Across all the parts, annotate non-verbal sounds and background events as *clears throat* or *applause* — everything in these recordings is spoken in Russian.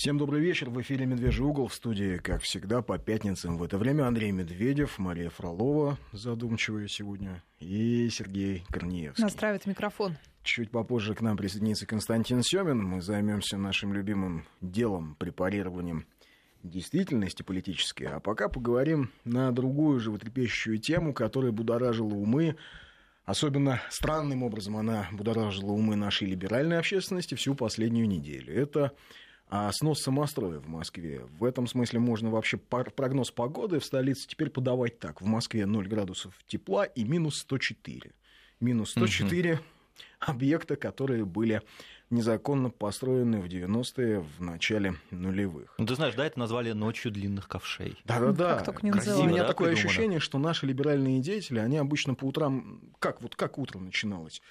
Всем добрый вечер. В эфире «Медвежий угол» в студии, как всегда, по пятницам. В это время Андрей Медведев, Мария Фролова, задумчивая сегодня, и Сергей Корнеевский. Настраивает микрофон. Чуть попозже к нам присоединится Константин Семин. Мы займемся нашим любимым делом, препарированием действительности политической. А пока поговорим на другую животрепещущую тему, которая будоражила умы Особенно странным образом она будоражила умы нашей либеральной общественности всю последнюю неделю. Это а снос самостроя в Москве. В этом смысле можно вообще прогноз погоды в столице теперь подавать так. В Москве 0 градусов тепла и минус 104. Минус 104 угу. объекта, которые были незаконно построены в 90-е, в начале нулевых. Ну, ты знаешь, да, это назвали ночью длинных ковшей. Да-да-да. Как только не Красиво, У меня да, такое придумано. ощущение, что наши либеральные деятели, они обычно по утрам... Как вот как утро начиналось?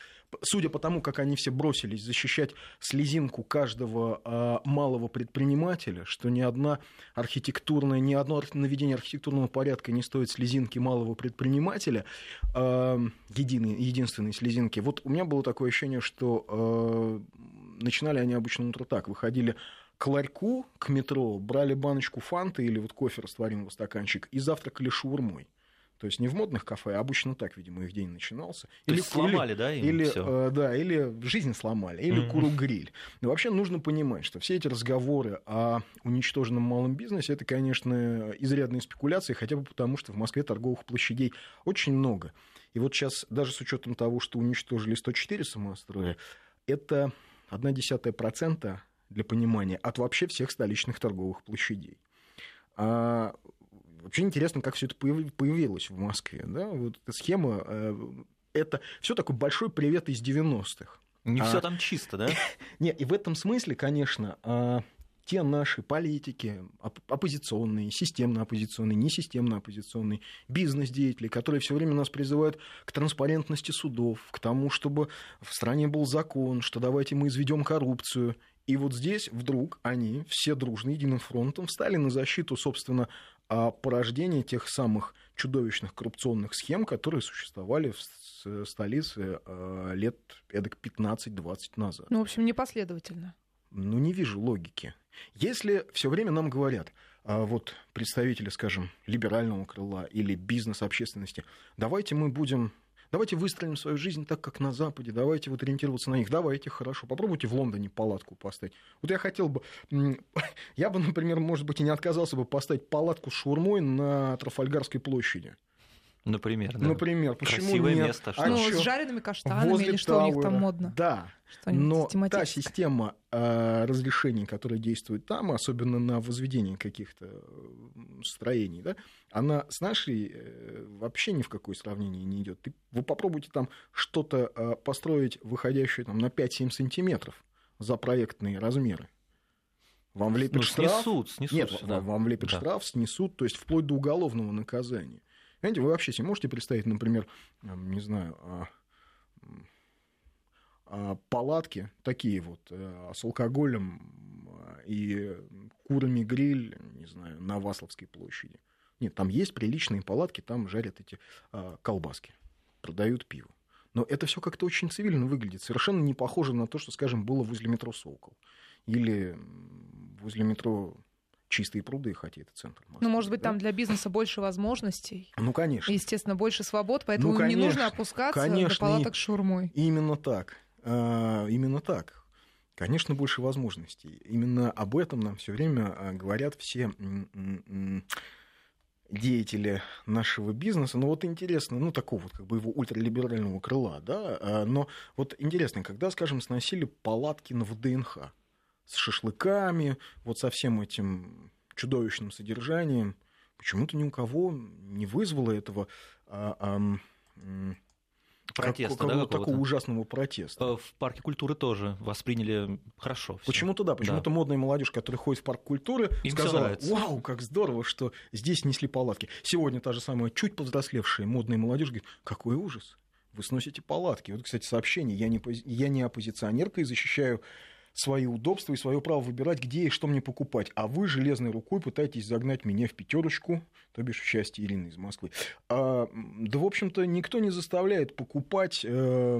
Судя по тому, как они все бросились защищать слезинку каждого э, малого предпринимателя, что ни одна архитектурная, ни одно наведение архитектурного порядка не стоит слезинки малого предпринимателя, э, единой, единственной слезинки. Вот у меня было такое ощущение, что э, начинали они обычно утро так, выходили к ларьку, к метро, брали баночку фанты или вот кофе растворимого стаканчик и завтракали шаурмой. То есть не в модных кафе, а обычно так, видимо, их день начинался. То или есть сломали, или, да? Или, э, да, или жизнь сломали, или mm-hmm. куру-гриль. Но вообще нужно понимать, что все эти разговоры о уничтоженном малом бизнесе, это, конечно, изрядные спекуляции, хотя бы потому, что в Москве торговых площадей очень много. И вот сейчас, даже с учетом того, что уничтожили 104 самостроя, это 0,1% для понимания от вообще всех столичных торговых площадей. А Вообще интересно, как все это появилось в Москве. Да? Вот эта схема, э, это все такой большой привет из 90-х. Не а, все там чисто, да? *laughs* Нет, и в этом смысле, конечно, а, те наши политики, оппозиционные, системно оппозиционные, несистемно оппозиционные, бизнес-деятели, которые все время нас призывают к транспарентности судов, к тому, чтобы в стране был закон, что давайте мы изведем коррупцию. И вот здесь вдруг они все дружно, единым фронтом встали на защиту, собственно, о порождении тех самых чудовищных коррупционных схем, которые существовали в столице э, лет эдак 15-20 назад. Ну, в общем, непоследовательно. Ну, не вижу логики. Если все время нам говорят, а вот представители, скажем, либерального крыла или бизнес-общественности, давайте мы будем Давайте выстроим свою жизнь так, как на Западе. Давайте вот ориентироваться на них. Давайте, хорошо. Попробуйте в Лондоне палатку поставить. Вот я хотел бы... *laughs* Я бы, например, может быть, и не отказался бы поставить палатку с шурмой на Трафальгарской площади. Например, да. Например, почему Красивое нет? место. Что? А ну, с жареными каштанами Возле или что Тауэра. у них там модно? Да, но та система э, разрешений, которая действует там, особенно на возведение каких-то строений, да, она с нашей э, вообще ни в какое сравнение не идет. Вы попробуйте там что-то э, построить, выходящее там, на 5-7 сантиметров за проектные размеры. Вам влепят ну, штраф. Снесут, снесут. Нет, да. вам влепят да. штраф, снесут, то есть вплоть до уголовного наказания. Понимаете, вы вообще себе можете представить, например, не знаю, а, а, палатки такие вот э, с алкоголем а, и курами гриль, не знаю, на Васловской площади. Нет, там есть приличные палатки, там жарят эти колбаски, продают пиво. Но это все как-то очень цивильно выглядит, совершенно не похоже на то, что, скажем, было возле метро Сокол или возле метро чистые пруды, хотя это центр Москвы. Ну, может быть, да? там для бизнеса больше возможностей. Ну, конечно. Естественно, больше свобод, поэтому ну, конечно, не нужно опускаться конечно, до палаток с шурмой. Именно так. А, именно так. Конечно, больше возможностей. Именно об этом нам все время а, говорят все деятели нашего бизнеса, но вот интересно, ну, такого вот как бы его ультралиберального крыла, да, а, но вот интересно, когда, скажем, сносили палатки на ВДНХ, с шашлыками, вот со всем этим чудовищным содержанием, почему-то ни у кого не вызвало этого а, а, протеста, как, да, такого ужасного протеста. Э, в парке культуры тоже восприняли хорошо. Почему-то да, почему-то да. модная молодежь, которая ходит в парк культуры, Им сказала, вау, как здорово, что здесь несли палатки. Сегодня та же самая чуть повзрослевшая модная молодежь говорит, какой ужас, вы сносите палатки. Вот, кстати, сообщение, я не, я не оппозиционерка и защищаю свои удобства и свое право выбирать, где и что мне покупать. А вы железной рукой пытаетесь загнать меня в пятерочку, то бишь в счастье Ирины из Москвы. А, да, в общем-то, никто не заставляет покупать э,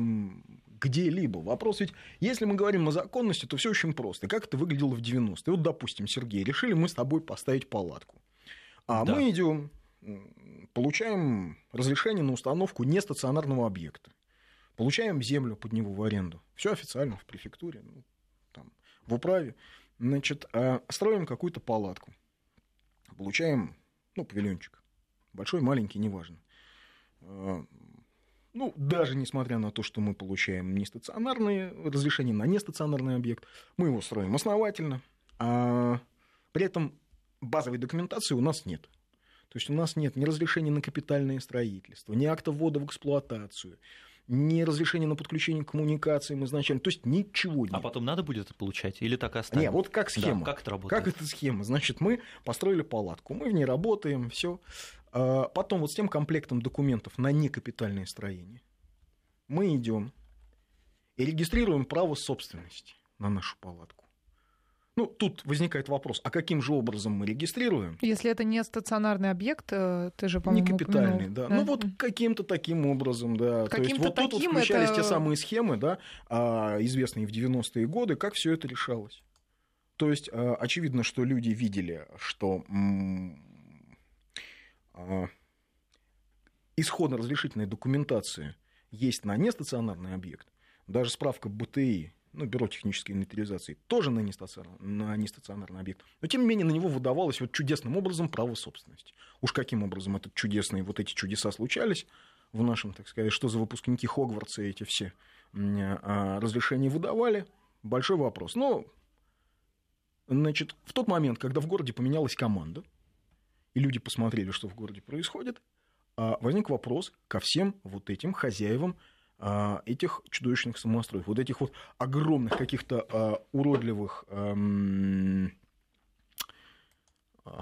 где-либо. Вопрос ведь, если мы говорим о законности, то все очень просто. Как это выглядело в 90-е? Вот, допустим, Сергей, решили мы с тобой поставить палатку. А да. мы идем, получаем разрешение на установку нестационарного объекта. Получаем землю под него в аренду. Все официально в префектуре, ну, в управе. Значит, а, строим какую-то палатку. Получаем, ну, павильончик. Большой, маленький, неважно. А, ну, даже несмотря на то, что мы получаем нестационарное разрешение на нестационарный объект, мы его строим основательно, а при этом базовой документации у нас нет. То есть у нас нет ни разрешения на капитальное строительство, ни акта ввода в эксплуатацию, ни разрешения на подключение к коммуникациям изначально. То есть ничего нет. А потом надо будет это получать или так оставить? Нет, вот как схема. Да, как это работает? Как эта схема? Значит, мы построили палатку, мы в ней работаем, все. А потом вот с тем комплектом документов на некапитальное строение мы идем и регистрируем право собственности на нашу палатку. Ну, тут возникает вопрос, а каким же образом мы регистрируем? Если это не стационарный объект, э, ты же, по-моему, Не капитальный, да. да. Ну, вот каким-то таким образом, да. Каким-то То есть вот таким тут вот включались это... те самые схемы, да, а, известные в 90-е годы, как все это решалось. То есть, а, очевидно, что люди видели, что а, исходно-разрешительной документации есть на нестационарный объект, даже справка БТИ, ну, Бюро технической инвентаризации, тоже на нестационарный, на нестационарный объект. Но, тем не менее, на него выдавалось вот чудесным образом право собственности. Уж каким образом этот чудесный, вот эти чудеса случались в нашем, так сказать, что за выпускники Хогвартса эти все а, разрешения выдавали, большой вопрос. Но, значит, в тот момент, когда в городе поменялась команда, и люди посмотрели, что в городе происходит, а, возник вопрос ко всем вот этим хозяевам этих чудовищных самостроев, вот этих вот огромных каких-то а, уродливых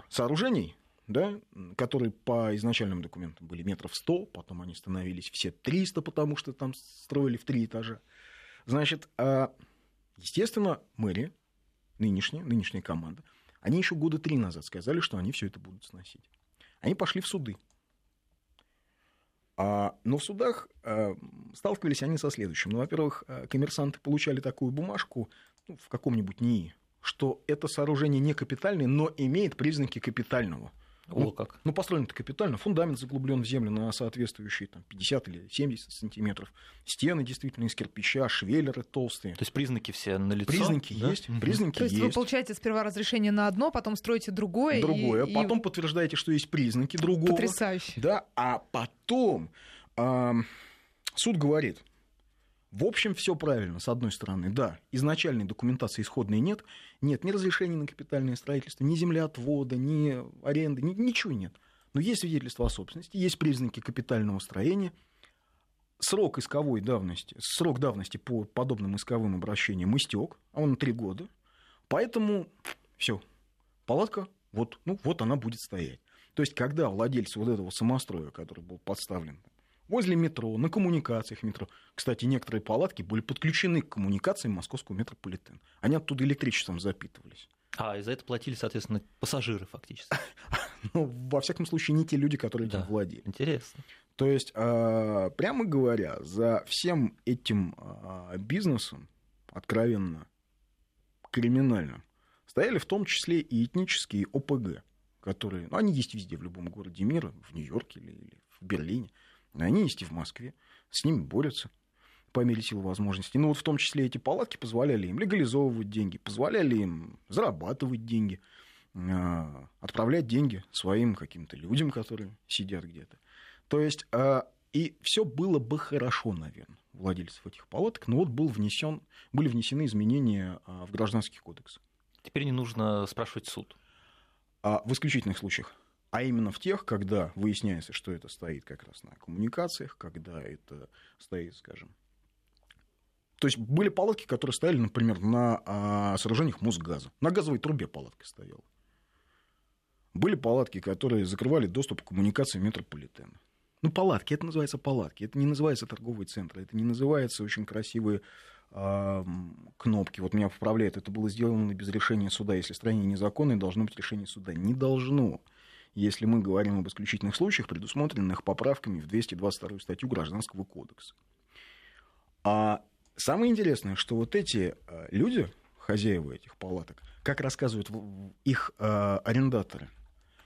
сооружений, да, которые по изначальным документам были метров 100, потом они становились все 300, потому что там строили в три этажа. Значит, естественно, мэрия, нынешняя, нынешняя команда, они еще года три назад сказали, что они все это будут сносить. Они пошли в суды. А, но в судах а, сталкивались они со следующим. Ну, во-первых, а, коммерсанты получали такую бумажку ну, в каком-нибудь НИИ, что это сооружение не капитальное, но имеет признаки капитального. О, ну, как. Ну, построено-то капитально. Фундамент заглублен в землю на соответствующие там, 50 или 70 сантиметров. Стены действительно из кирпича, швеллеры толстые. То есть признаки все на лицо? Признаки да? есть, угу. признаки То есть есть. вы получаете сперва разрешение на одно, потом строите другое. Другое, и, потом и... подтверждаете, что есть признаки другого. Потрясающе. Да, а потом э, суд говорит, в общем, все правильно, с одной стороны, да, изначальной документации исходной нет, нет ни разрешения на капитальное строительство, ни землеотвода, ни аренды, ни, ничего нет. Но есть свидетельство о собственности, есть признаки капитального строения, срок исковой давности, срок давности по подобным исковым обращениям истек, а он три года, поэтому все, палатка, вот, ну, вот она будет стоять. То есть, когда владельцы вот этого самостроя, который был подставлен возле метро, на коммуникациях метро. Кстати, некоторые палатки были подключены к коммуникациям московского метрополитена. Они оттуда электричеством запитывались. А, и за это платили, соответственно, пассажиры фактически. *laughs* ну, во всяком случае, не те люди, которые этим владели. Интересно. То есть, а, прямо говоря, за всем этим а, бизнесом, откровенно криминальным, стояли в том числе и этнические ОПГ, которые, ну, они есть везде, в любом городе мира, в Нью-Йорке или, или в Берлине. Они есть и в Москве, с ними борются по мере сил возможностей. Ну вот в том числе эти палатки позволяли им легализовывать деньги, позволяли им зарабатывать деньги, а, отправлять деньги своим каким-то людям, которые сидят где-то. То есть а, и все было бы хорошо, наверное, владельцев этих палаток, но вот был внесен, были внесены изменения а, в гражданский кодекс. Теперь не нужно спрашивать суд. А в исключительных случаях а именно в тех, когда выясняется, что это стоит как раз на коммуникациях, когда это стоит, скажем... То есть были палатки, которые стояли, например, на а, сооружениях Мосгаза. На газовой трубе палатка стояла. Были палатки, которые закрывали доступ к коммуникациям метрополитена. Ну, палатки, это называется палатки. Это не называется торговые центры, это не называется очень красивые э, кнопки. Вот меня поправляют, это было сделано без решения суда. Если строение незаконное, должно быть решение суда. Не должно если мы говорим об исключительных случаях, предусмотренных поправками в 222 статью Гражданского кодекса. А Самое интересное, что вот эти э, люди, хозяева этих палаток, как рассказывают их э, арендаторы,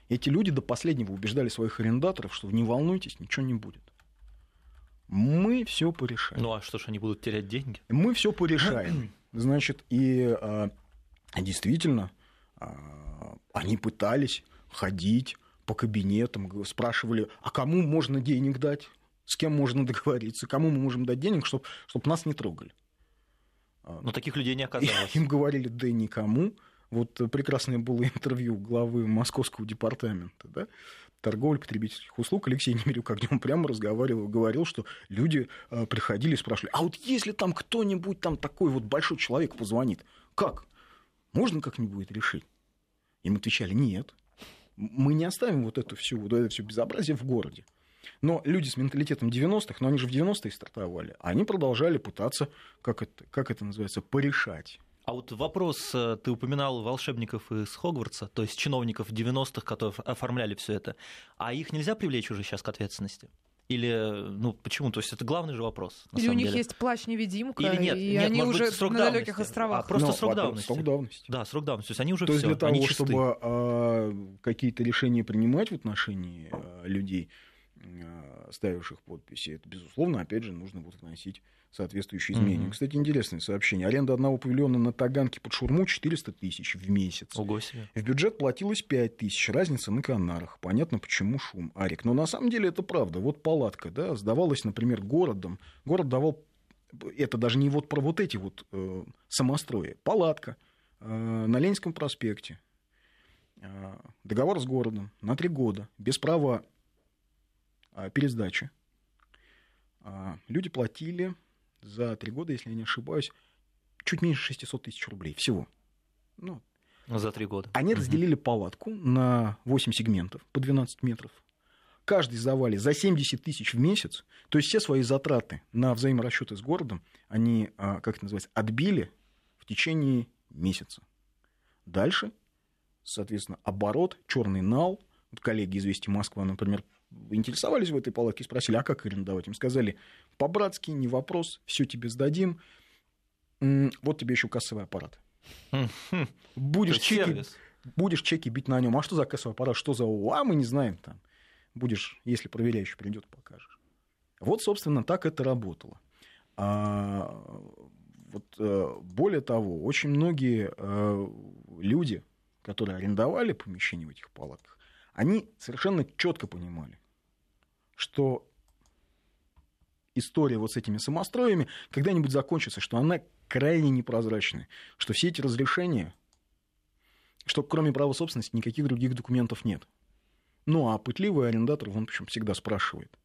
эти люди до последнего убеждали своих арендаторов, что не волнуйтесь, ничего не будет. Мы все порешаем. Ну а что ж, они будут терять деньги? Мы все порешаем. *clears throat* Значит, и а, действительно, а, они пытались ходить по кабинетам, спрашивали, а кому можно денег дать, с кем можно *laughs* договориться, кому мы можем дать денег, чтобы чтоб нас не трогали. Но таких людей не оказалось. И им говорили, да и никому. Вот прекрасное было интервью главы Московского департамента да, торговли потребительских услуг Алексей Немирюк, он прямо разговаривал, говорил, что люди э, приходили и спрашивали, а вот если там кто-нибудь там такой вот большой человек позвонит, как? Можно как-нибудь решить? Им отвечали, нет, мы не оставим вот эту всю, вот это все безобразие в городе. Но люди с менталитетом 90-х, но они же в 90-е стартовали, они продолжали пытаться, как это, как это называется, порешать а вот вопрос, э, ты упоминал волшебников из Хогвартса, то есть чиновников 90-х, которые оформляли все это. А их нельзя привлечь уже сейчас к ответственности? Или, ну, почему? То есть это главный же вопрос. Или у них деле. есть плащ-невидимка, Или нет, и нет, они уже быть, на далеких островах. А просто Но, срок давности. Срок давности. Да, срок давности. То есть они уже То есть для того, чтобы а, какие-то решения принимать в отношении а, людей, а, ставивших подписи, это, безусловно, опять же, нужно будет вносить соответствующие изменения. Mm-hmm. Кстати, интересное сообщение. Аренда одного павильона на Таганке под Шурму 400 тысяч в месяц. Ого себе. В бюджет платилось 5 тысяч. Разница на Канарах. Понятно, почему шум. Арик. Но на самом деле это правда. Вот палатка, да, сдавалась, например, городом. Город давал это даже не вот про вот эти вот э, самострои. Палатка э, на Ленинском проспекте. Э, договор с городом на три года. Без права пересдачи. Э, люди платили за три года, если я не ошибаюсь, чуть меньше 600 тысяч рублей всего. Ну, за три года. Они разделили палатку на 8 сегментов по 12 метров. Каждый сдавали за 70 тысяч в месяц. То есть все свои затраты на взаиморасчеты с городом они, а, как это называется, отбили в течение месяца. Дальше, соответственно, оборот, черный нал. Вот коллеги из «Вести Москва», например, интересовались в этой палатке, спросили, а как арендовать? Им сказали, по-братски, не вопрос, все тебе сдадим. Вот тебе еще кассовый аппарат. Будешь чеки, будешь чеки бить на нем. А что за кассовый аппарат? Что за ОА? Мы не знаем там. Будешь, если проверяющий придет, покажешь. Вот, собственно, так это работало. А, вот, э, более того, очень многие э, люди, которые арендовали помещения в этих палатках, они совершенно четко понимали, что история вот с этими самостроями когда-нибудь закончится, что она крайне непрозрачная, что все эти разрешения, что кроме права собственности никаких других документов нет. Ну а пытливый арендатор, он, общем, всегда спрашивает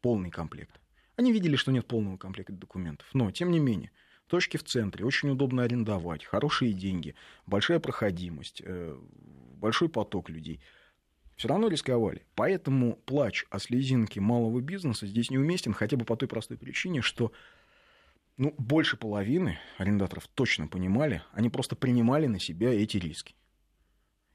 полный комплект. Они видели, что нет полного комплекта документов, но, тем не менее, точки в центре, очень удобно арендовать, хорошие деньги, большая проходимость, э, большой поток людей – все равно рисковали. Поэтому плач о слезинке малого бизнеса здесь неуместен, хотя бы по той простой причине, что ну, больше половины арендаторов точно понимали, они просто принимали на себя эти риски.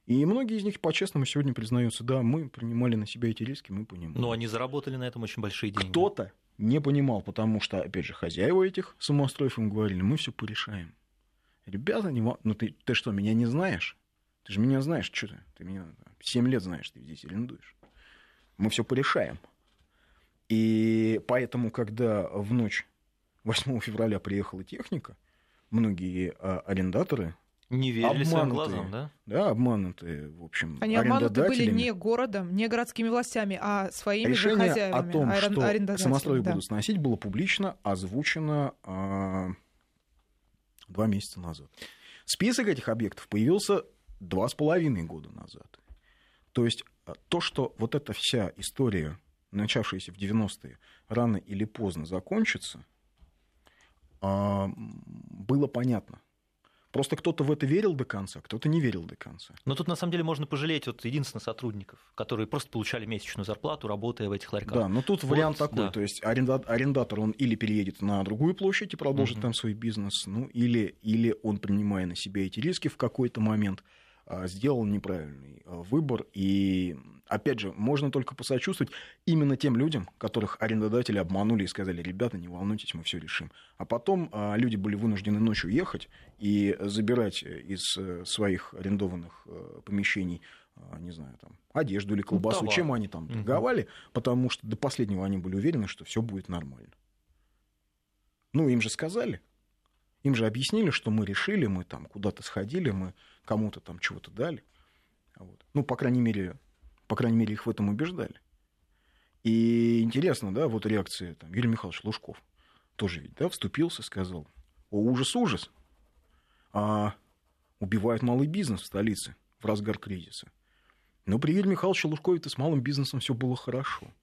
И многие из них по-честному сегодня признаются, да, мы принимали на себя эти риски, мы понимаем. Но они заработали на этом очень большие деньги. Кто-то не понимал, потому что, опять же, хозяева этих самостроев им говорили, мы все порешаем. Ребята, не... ну ты, ты что, меня не знаешь? Ты же меня знаешь, что ты? Ты меня 7 лет знаешь, ты здесь арендуешь. Мы все порешаем. И поэтому, когда в ночь 8 февраля приехала техника, многие а, арендаторы не верили своим глазам, да? Да, обманутые, в общем, Они обмануты были не городом, не городскими властями, а своими Решение же хозяевами. о том, что самострой да. будут сносить, было публично озвучено а, два месяца назад. Список этих объектов появился два с половиной года назад. То есть а, то, что вот эта вся история, начавшаяся в 90-е, рано или поздно закончится, а, было понятно. Просто кто-то в это верил до конца, кто-то не верил до конца. Но тут на самом деле можно пожалеть вот единственных сотрудников, которые просто получали месячную зарплату, работая в этих ларьках. Да, но тут вот, вариант такой, да. то есть арендатор, он или переедет на другую площадь и продолжит угу. там свой бизнес, ну или, или он, принимая на себя эти риски в какой-то момент, сделал неправильный а, выбор. И, опять же, можно только посочувствовать именно тем людям, которых арендодатели обманули и сказали, ребята, не волнуйтесь, мы все решим. А потом а, люди были вынуждены ночью ехать и забирать из э, своих арендованных э, помещений не знаю, там, одежду или колбасу, ну, чем они там торговали, угу. потому что до последнего они были уверены, что все будет нормально. Ну, им же сказали. Им же объяснили, что мы решили, мы там куда-то сходили, мы кому-то там чего-то дали. Вот. Ну, по крайней мере, по крайней мере, их в этом убеждали. И интересно, да, вот реакция там, Юрий Михайлович Лужков тоже ведь, да, вступился, сказал, о, ужас, ужас, а убивают малый бизнес в столице в разгар кризиса. Но при Юрии Михайловиче Лужкове-то с малым бизнесом все было хорошо.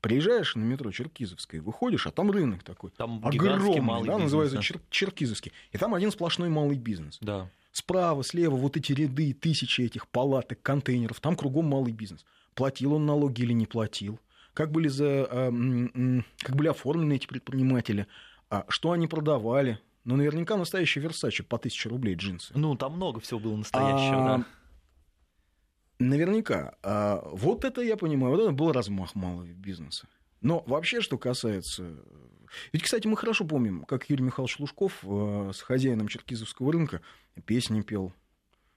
Приезжаешь на метро Черкизовское, выходишь, а там рынок такой. Там огромный, малый да, бизнес, называется да? Чер- Черкизовский. И там один сплошной малый бизнес. Да. Справа, слева вот эти ряды, тысячи этих палаток, контейнеров, там кругом малый бизнес. Платил он налоги или не платил? Как были, за, а, как были оформлены эти предприниматели? А что они продавали? Ну, наверняка настоящий Версачи по тысяче рублей джинсы. Ну, там много всего было настоящего, а, да. Наверняка. А, вот это я понимаю, вот это был размах малого бизнеса. Но вообще, что касается... Ведь, кстати, мы хорошо помним, как Юрий Михайлович Лужков э, с хозяином Черкизовского рынка песни пел,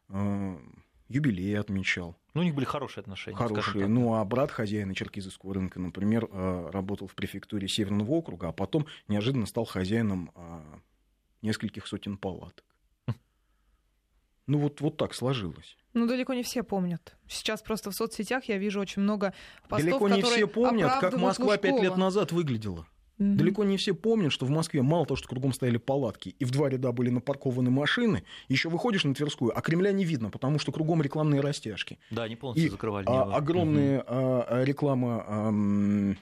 э, юбилей отмечал. Ну, у них были хорошие отношения. Хорошие. Ну, а брат хозяина Черкизовского рынка, например, э, работал в префектуре Северного округа, а потом неожиданно стал хозяином нескольких сотен палаток. Ну, вот, вот так сложилось. Ну, далеко не все помнят. Сейчас просто в соцсетях я вижу очень много постов, Далеко не все помнят, как Москва пять лет назад выглядела. Mm-hmm. Далеко не все помнят, что в Москве мало того, что кругом стояли палатки, и в два ряда были напаркованы машины, еще выходишь на Тверскую, а Кремля не видно, потому что кругом рекламные растяжки. Да, они полностью и, закрывали. А, огромная mm-hmm. а, реклама а,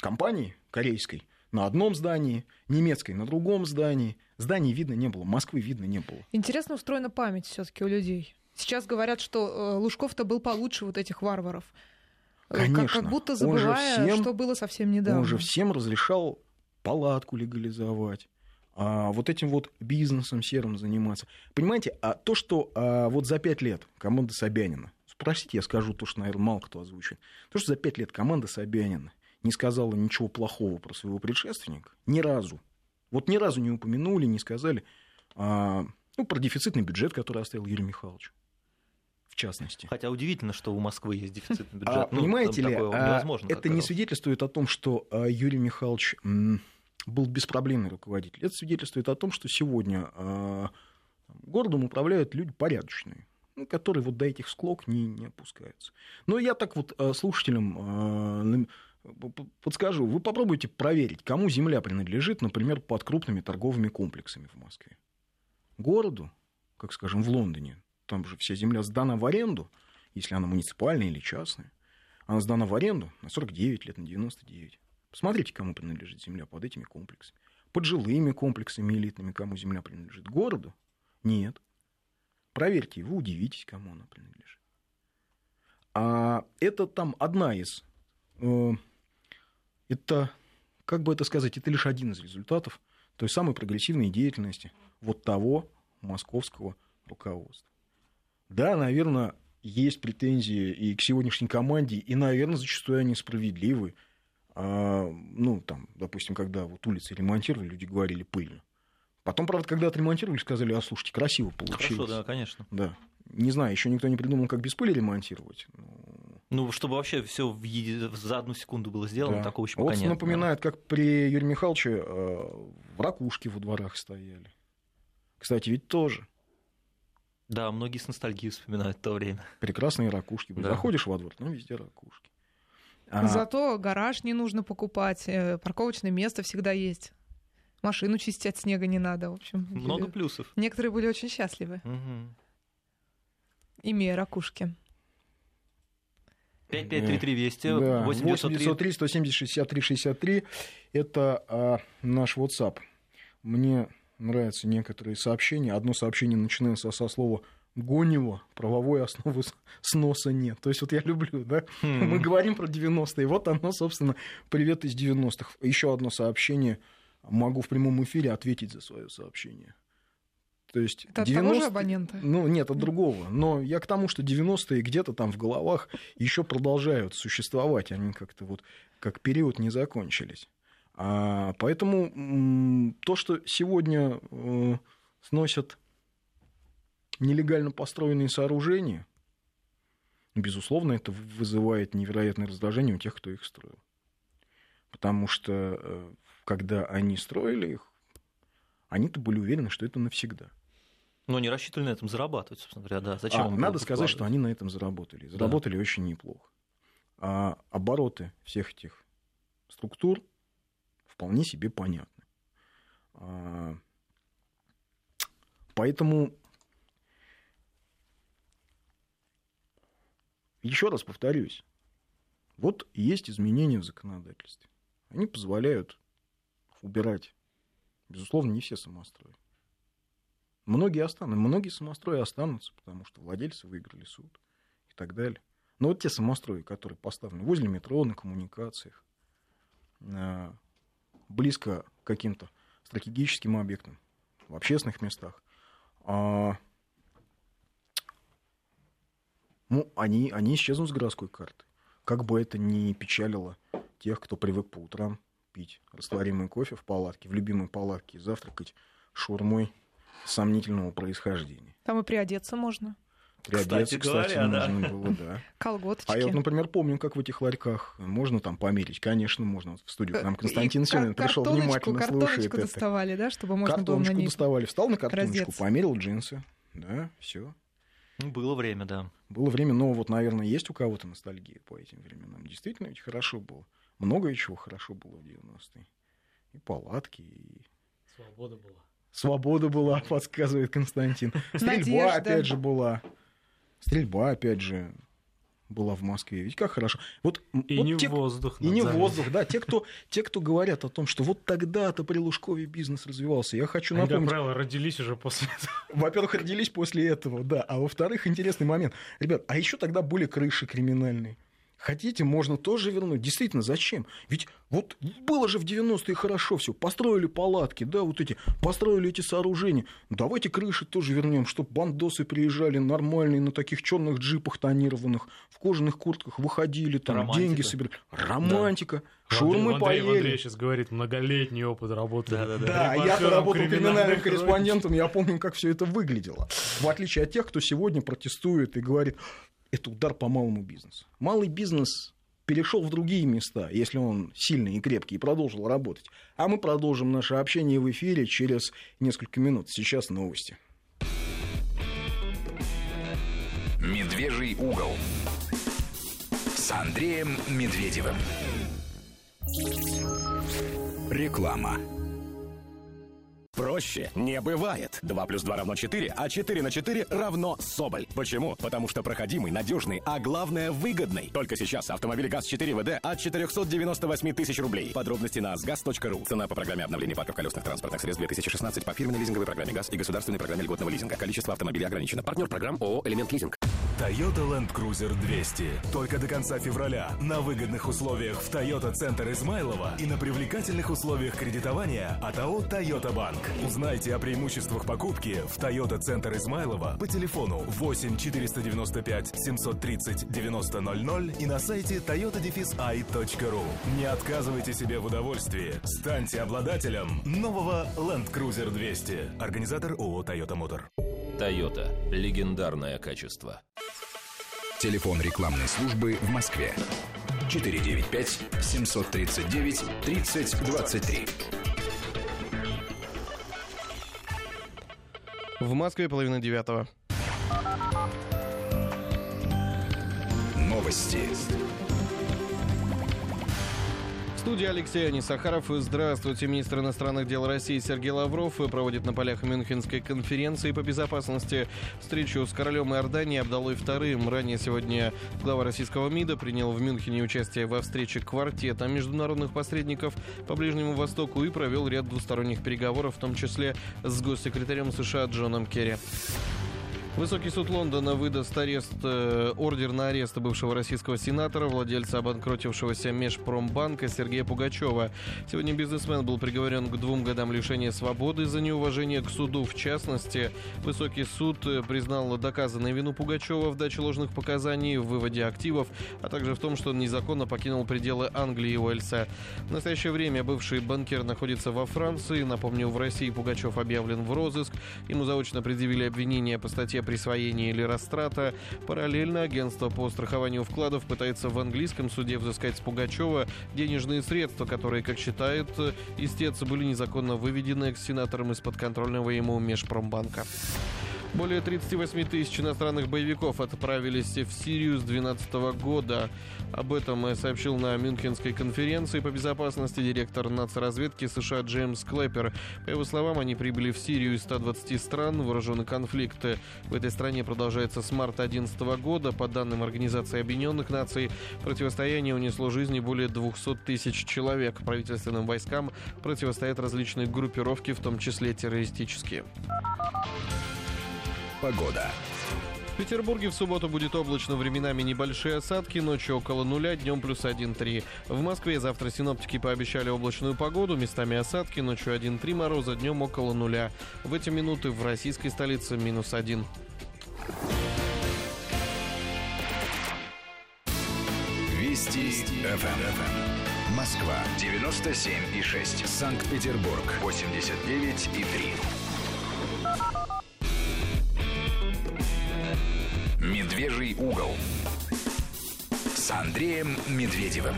компании корейской на одном здании, немецкой на другом здании. Зданий видно не было, Москвы видно не было. Интересно устроена память все-таки у людей. Сейчас говорят, что э, Лужков-то был получше вот этих варваров. Э, Конечно. Как, как будто забывая, всем, что было совсем недавно. Он же всем разрешал палатку легализовать, а вот этим вот бизнесом серым заниматься. Понимаете, а то, что а, вот за пять лет команда Собянина, спросите, я скажу то, что, наверное, мало кто озвучит, то, что за пять лет команда Собянина не сказала ничего плохого про своего предшественника, ни разу. Вот ни разу не упомянули, не сказали а, ну, про дефицитный бюджет, который оставил Юрий Михайлович частности. Хотя удивительно, что у Москвы есть дефицитный бюджет. А, ну, понимаете ли, а, это не свидетельствует о том, что а, Юрий Михайлович был беспроблемный руководитель. Это свидетельствует о том, что сегодня а, городом управляют люди порядочные ну, которые вот до этих склок не, не опускаются. Но я так вот слушателям подскажу, вы попробуйте проверить, кому земля принадлежит, например, под крупными торговыми комплексами в Москве. Городу, как скажем, в Лондоне, там же вся земля сдана в аренду, если она муниципальная или частная. Она сдана в аренду на 49 лет, на 99. Посмотрите, кому принадлежит земля под этими комплексами. Под жилыми комплексами элитными, кому земля принадлежит. Городу? Нет. Проверьте, вы удивитесь, кому она принадлежит. А это там одна из... Э, это, как бы это сказать, это лишь один из результатов той самой прогрессивной деятельности вот того московского руководства. Да, наверное, есть претензии и к сегодняшней команде, и, наверное, зачастую они справедливы. А, ну, там, допустим, когда вот улицы ремонтировали, люди говорили пыльно. Потом, правда, когда отремонтировали, сказали, а слушайте, красиво получилось. Хорошо, да, конечно. Да. Не знаю, еще никто не придумал, как без пыли ремонтировать. Ну, чтобы вообще все за одну секунду было сделано, да. такого еще пока вот нет. напоминает, как при Юрии Михайловиче э, в ракушке во дворах стояли. Кстати, ведь тоже. Да, многие с ностальгией вспоминают то время. Прекрасные ракушки. Да. Заходишь во двор, ну, везде ракушки. А... Зато гараж не нужно покупать, э, парковочное место всегда есть. Машину чистить от снега не надо, в общем. Много плюсов. Некоторые были очень счастливы, угу. имея ракушки. 5533 Вести, да. 8903 170 63 63 это а, наш WhatsApp. Мне нравятся некоторые сообщения. Одно сообщение начинается со слова Гонева, правовой основы сноса нет. То есть вот я люблю, да? Mm-hmm. Мы говорим про 90-е. Вот оно, собственно, привет из 90-х. Еще одно сообщение. Могу в прямом эфире ответить за свое сообщение. То есть Это от 90... того же абонента? Ну, нет, от другого. Но я к тому, что 90-е где-то там в головах еще продолжают существовать. Они как-то вот как период не закончились. А, поэтому то, что сегодня э, сносят нелегально построенные сооружения, безусловно, это вызывает невероятное раздражение у тех, кто их строил. Потому что э, когда они строили их, они-то были уверены, что это навсегда. Но не рассчитывали на этом зарабатывать, собственно говоря, да. Зачем А, надо сказать, что они на этом заработали. Заработали очень неплохо. А обороты всех этих структур вполне себе понятны. А, поэтому еще раз повторюсь, вот есть изменения в законодательстве. Они позволяют убирать, безусловно, не все самострои. Многие останутся, многие самострои останутся, потому что владельцы выиграли суд и так далее. Но вот те самострои, которые поставлены возле метро, на коммуникациях, э, близко к каким-то стратегическим объектам, в общественных местах, а, ну, они, они исчезнут с городской карты. Как бы это ни печалило тех, кто привык по утрам пить растворимый кофе в палатке, в любимой палатке, завтракать шурмой сомнительного происхождения. Там и приодеться можно. Приодеться, Кстати кстати, говоря, да. можно было, да. *laughs* Колготочки. А я вот, например, помню, как в этих ларьках можно там померить. Конечно, можно. Вот в студию к нам И Константин Семин пришел картоночку- внимательно слушает Картоночку это. доставали, да, чтобы можно было на Картоночку доставали, встал на картоночку, раздеться. померил джинсы. Да, все. Ну, было время, да. Было время, но вот, наверное, есть у кого-то ностальгия по этим временам. Действительно ведь хорошо было. Много чего хорошо было в 90-е. И палатки, и Свобода была. свобода была, *laughs* подсказывает Константин. Стрельба, Надежда. опять же, была. Стрельба, опять же, была в Москве. Ведь как хорошо. Вот, И вот не те, воздух. И не воздух, да. Те кто, те, кто говорят о том, что вот тогда-то при Лужкове бизнес развивался. Я хочу Они, как напомнить, правило, родились уже после этого. во-первых, родились после этого, да. А во-вторых, интересный момент. Ребят, а еще тогда были крыши криминальные. Хотите, можно тоже вернуть. Действительно, зачем? Ведь вот было же в 90-е хорошо все. Построили палатки, да, вот эти, построили эти сооружения. Давайте крыши тоже вернем, чтобы бандосы приезжали нормальные на таких черных джипах тонированных, в кожаных куртках выходили, там Романтика. деньги собирали. Романтика. Андрей- Шурмы Андрей поели. Андрей сейчас говорит, многолетний опыт работы. Да-да-да. Да, я репортером работал криминальным корреспондентом, я помню, как все это выглядело. В отличие от тех, кто сегодня протестует и говорит, это удар по малому бизнесу. Малый бизнес перешел в другие места, если он сильный и крепкий, и продолжил работать. А мы продолжим наше общение в эфире через несколько минут. Сейчас новости. Медвежий угол с Андреем Медведевым. Реклама. Проще не бывает. 2 плюс 2 равно 4, а 4 на 4 равно Соболь. Почему? Потому что проходимый, надежный, а главное выгодный. Только сейчас автомобиль ГАЗ-4 ВД от 498 тысяч рублей. Подробности на asgaz.ru. Цена по программе обновления парка колесных транспортных средств 2016 по фирменной лизинговой программе ГАЗ и государственной программе льготного лизинга. Количество автомобилей ограничено. Партнер программ ООО «Элемент Лизинг». Toyota Land Cruiser 200. Только до конца февраля на выгодных условиях в Toyota Центр Измайлова и на привлекательных условиях кредитования от АО Toyota Банк. Узнайте о преимуществах покупки в Toyota Центр Измайлова по телефону 8 495 730 9000 и на сайте toyota-i.ru. Не отказывайте себе в удовольствии. Станьте обладателем нового Land Cruiser 200. Организатор ООО Toyota Motor. Тойота. Легендарное качество. Телефон рекламной службы в Москве. 495 739 3023. В Москве половина девятого. Новости. Студии Алексей Анисахаров. Здравствуйте. Министр иностранных дел России Сергей Лавров проводит на полях Мюнхенской конференции по безопасности встречу с королем Иордании Абдалой II. Ранее сегодня глава российского МИДа принял в Мюнхене участие во встрече квартета международных посредников по Ближнему Востоку и провел ряд двусторонних переговоров, в том числе с госсекретарем США Джоном Керри. Высокий суд Лондона выдаст арест, э, ордер на арест бывшего российского сенатора, владельца обанкротившегося Межпромбанка Сергея Пугачева. Сегодня бизнесмен был приговорен к двум годам лишения свободы за неуважение к суду. В частности, высокий суд э, признал доказанную вину Пугачева в даче ложных показаний, в выводе активов, а также в том, что он незаконно покинул пределы Англии и Уэльса. В настоящее время бывший банкир находится во Франции. Напомню, в России Пугачев объявлен в розыск. Ему заочно предъявили обвинение по статье присвоения или растрата. Параллельно агентство по страхованию вкладов пытается в английском суде взыскать с Пугачева денежные средства, которые, как считает истец, были незаконно выведены к сенаторам из подконтрольного ему Межпромбанка. Более 38 тысяч иностранных боевиков отправились в Сирию с 2012 года. Об этом сообщил на Мюнхенской конференции по безопасности директор нацразведки США Джеймс Клэпер. По его словам, они прибыли в Сирию из 120 стран. Вооруженный конфликт в этой стране продолжается с марта 2011 года. По данным Организации Объединенных Наций, противостояние унесло жизни более 200 тысяч человек. Правительственным войскам противостоят различные группировки, в том числе террористические. Погода. В Петербурге в субботу будет облачно, временами небольшие осадки, ночью около нуля, днем плюс 1-3. В Москве завтра синоптики пообещали облачную погоду, местами осадки, ночью 1-3 мороза, днем около нуля. В эти минуты в российской столице минус 1. Вести. ФМ. Москва 97 и 6. Санкт-Петербург 89 Медвежий угол с Андреем Медведевым.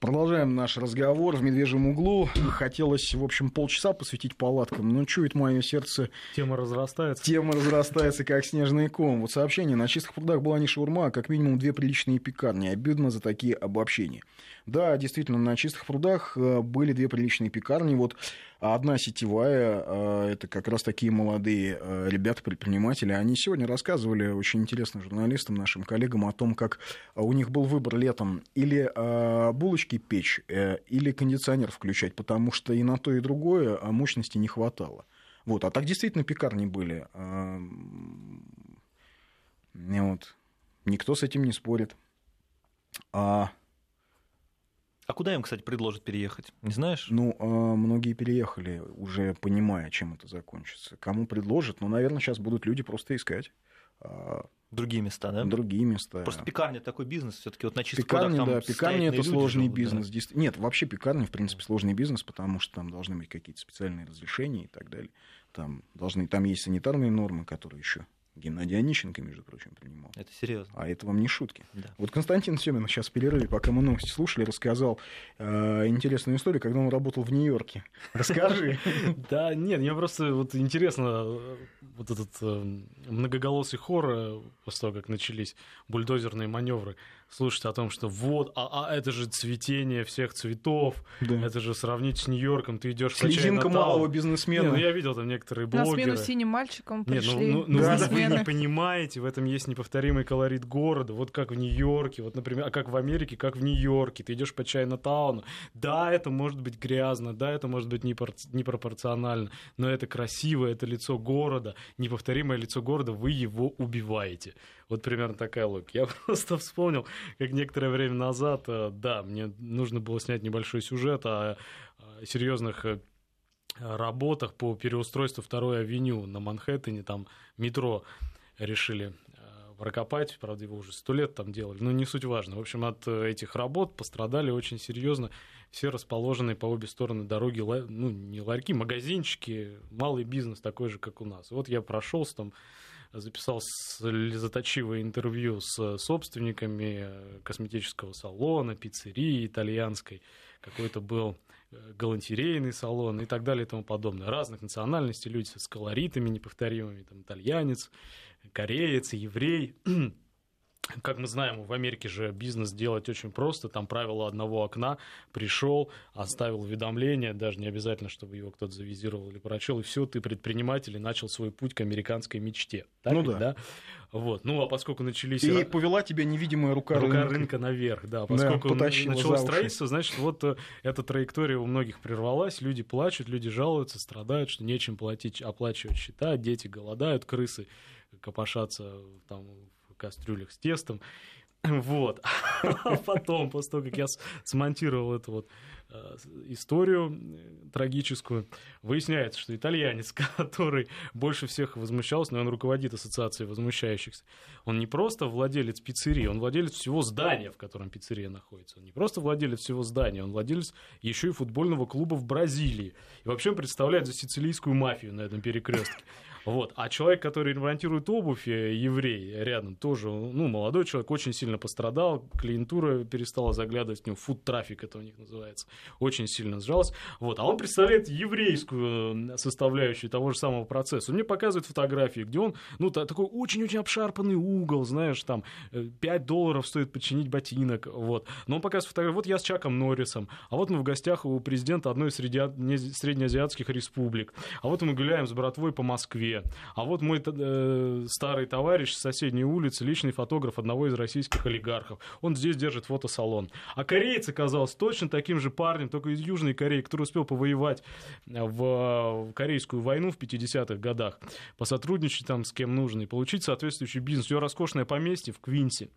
Продолжаем наш разговор в «Медвежьем углу». Хотелось, в общем, полчаса посвятить палаткам, но чует мое сердце... Тема разрастается. Тема разрастается, как снежный ком. Вот сообщение. На чистых прудах была не шаурма, а как минимум две приличные пекарни. Обидно за такие обобщения. Да, действительно, на чистых прудах э, были две приличные пекарни. Вот одна сетевая, э, это как раз такие молодые э, ребята-предприниматели. Они сегодня рассказывали очень интересно журналистам, нашим коллегам о том, как у них был выбор летом или булочки печь, или кондиционер включать, потому что и на то, и другое мощности не хватало. Вот. А так действительно пекарни были. Вот. Никто с этим не спорит. А а куда им, кстати, предложат переехать? Не знаешь? Ну, а, многие переехали, уже понимая, чем это закончится. Кому предложат? Ну, наверное, сейчас будут люди просто искать. А, другие места, да? Другие места. Просто пекарня такой бизнес, все-таки вот на чистых пекарня, да, пекарня это сложный живут, бизнес. Да. Нет, вообще пекарня, в принципе, сложный бизнес, потому что там должны быть какие-то специальные разрешения и так далее. Там, должны, там есть санитарные нормы, которые еще Геннадий Онищенко, между прочим, принимал. Это серьезно. А это вам не шутки. Да. Вот Константин Семин сейчас в перерыве, пока мы новости слушали, рассказал э, интересную историю, когда он работал в Нью-Йорке. Расскажи. *laughs* Да, нет, мне просто вот интересно, э, вот этот э, многоголосый хор, э, после того, как начались бульдозерные маневры, слушать о том, что вот, а, а это же цветение всех цветов, да. это же сравнить с Нью-Йорком, ты идешь Слезинка малого бизнесмена. Не, ну я видел там некоторые блогеры. На смену синим мальчиком пришли Нет, ну, ну, ну вы не понимаете, в этом есть неповторимый колорит города, вот как в Нью-Йорке, вот, например, а как в Америке, как в Нью-Йорке, ты идешь по Чайна-тауну, да, это может быть грязно, да, это может быть непропорционально, но это красиво, это лицо города, неповторимое лицо города, вы его убиваете. Вот примерно такая логика. Я *laughs* просто вспомнил, как некоторое время назад, э, да, мне нужно было снять небольшой сюжет о серьезных э, работах по переустройству второй авеню на Манхэттене, там метро решили э, прокопать, правда, его уже сто лет там делали, но не суть важно. В общем, от этих работ пострадали очень серьезно все расположенные по обе стороны дороги, ну, не ларьки, магазинчики, малый бизнес такой же, как у нас. Вот я прошелся там, записал слезоточивое интервью с собственниками косметического салона, пиццерии итальянской, какой-то был э, галантерейный салон и так далее и тому подобное. Разных национальностей, люди с колоритами неповторимыми, там, итальянец, кореец, еврей. *clears throat* как мы знаем, в Америке же бизнес делать очень просто. Там правило одного окна. Пришел, оставил уведомление, даже не обязательно, чтобы его кто-то завизировал или прочел, и все, ты предприниматель и начал свой путь к американской мечте. Так Ну ведь, да. да. Вот. Ну, а поскольку начались... И повела тебя невидимая рука, Рука рынка. рынка наверх, да. Поскольку потащила началось строительство, значит, вот э, эта траектория у многих прервалась, люди плачут, люди жалуются, страдают, что нечем платить, оплачивать счета, дети голодают, крысы копошатся там кастрюлях с тестом. *clears throat* Вот. А потом, после того, как я смонтировал эту вот э, историю э, трагическую, выясняется, что итальянец, *laughs* который больше всех возмущался, но он руководит ассоциацией возмущающихся, он не просто владелец пиццерии, он владелец всего здания, в котором пиццерия находится. Он не просто владелец всего здания, он владелец еще и футбольного клуба в Бразилии. И вообще он представляет за сицилийскую мафию на этом перекрестке. Вот. А человек, который ремонтирует обувь, э, еврей рядом, тоже, ну, молодой человек, очень сильно пострадал, клиентура перестала заглядывать в него, фуд-трафик это у них называется, очень сильно сжалась. Вот. А он представляет еврейскую э, составляющую того же самого процесса. Он мне показывает фотографии, где он, ну, та- такой очень-очень обшарпанный угол, знаешь, там, э, 5 долларов стоит починить ботинок, вот. Но он показывает фотографии, вот я с Чаком Норрисом, а вот мы в гостях у президента одной из среднеазиатских республик, а вот мы гуляем с братвой по Москве, а вот мой э, старый товарищ с соседней улицы, личный фотограф одного из российских олигархов, он здесь держит фотосалон. А кореец оказался точно таким же парнем, только из Южной Кореи, который успел повоевать в Корейскую войну в 50-х годах, посотрудничать там с кем нужно и получить соответствующий бизнес. Него роскошное поместье в Квинсе.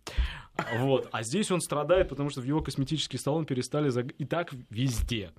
Вот. А здесь он страдает, потому что в его косметический салон перестали... заг- И так везде.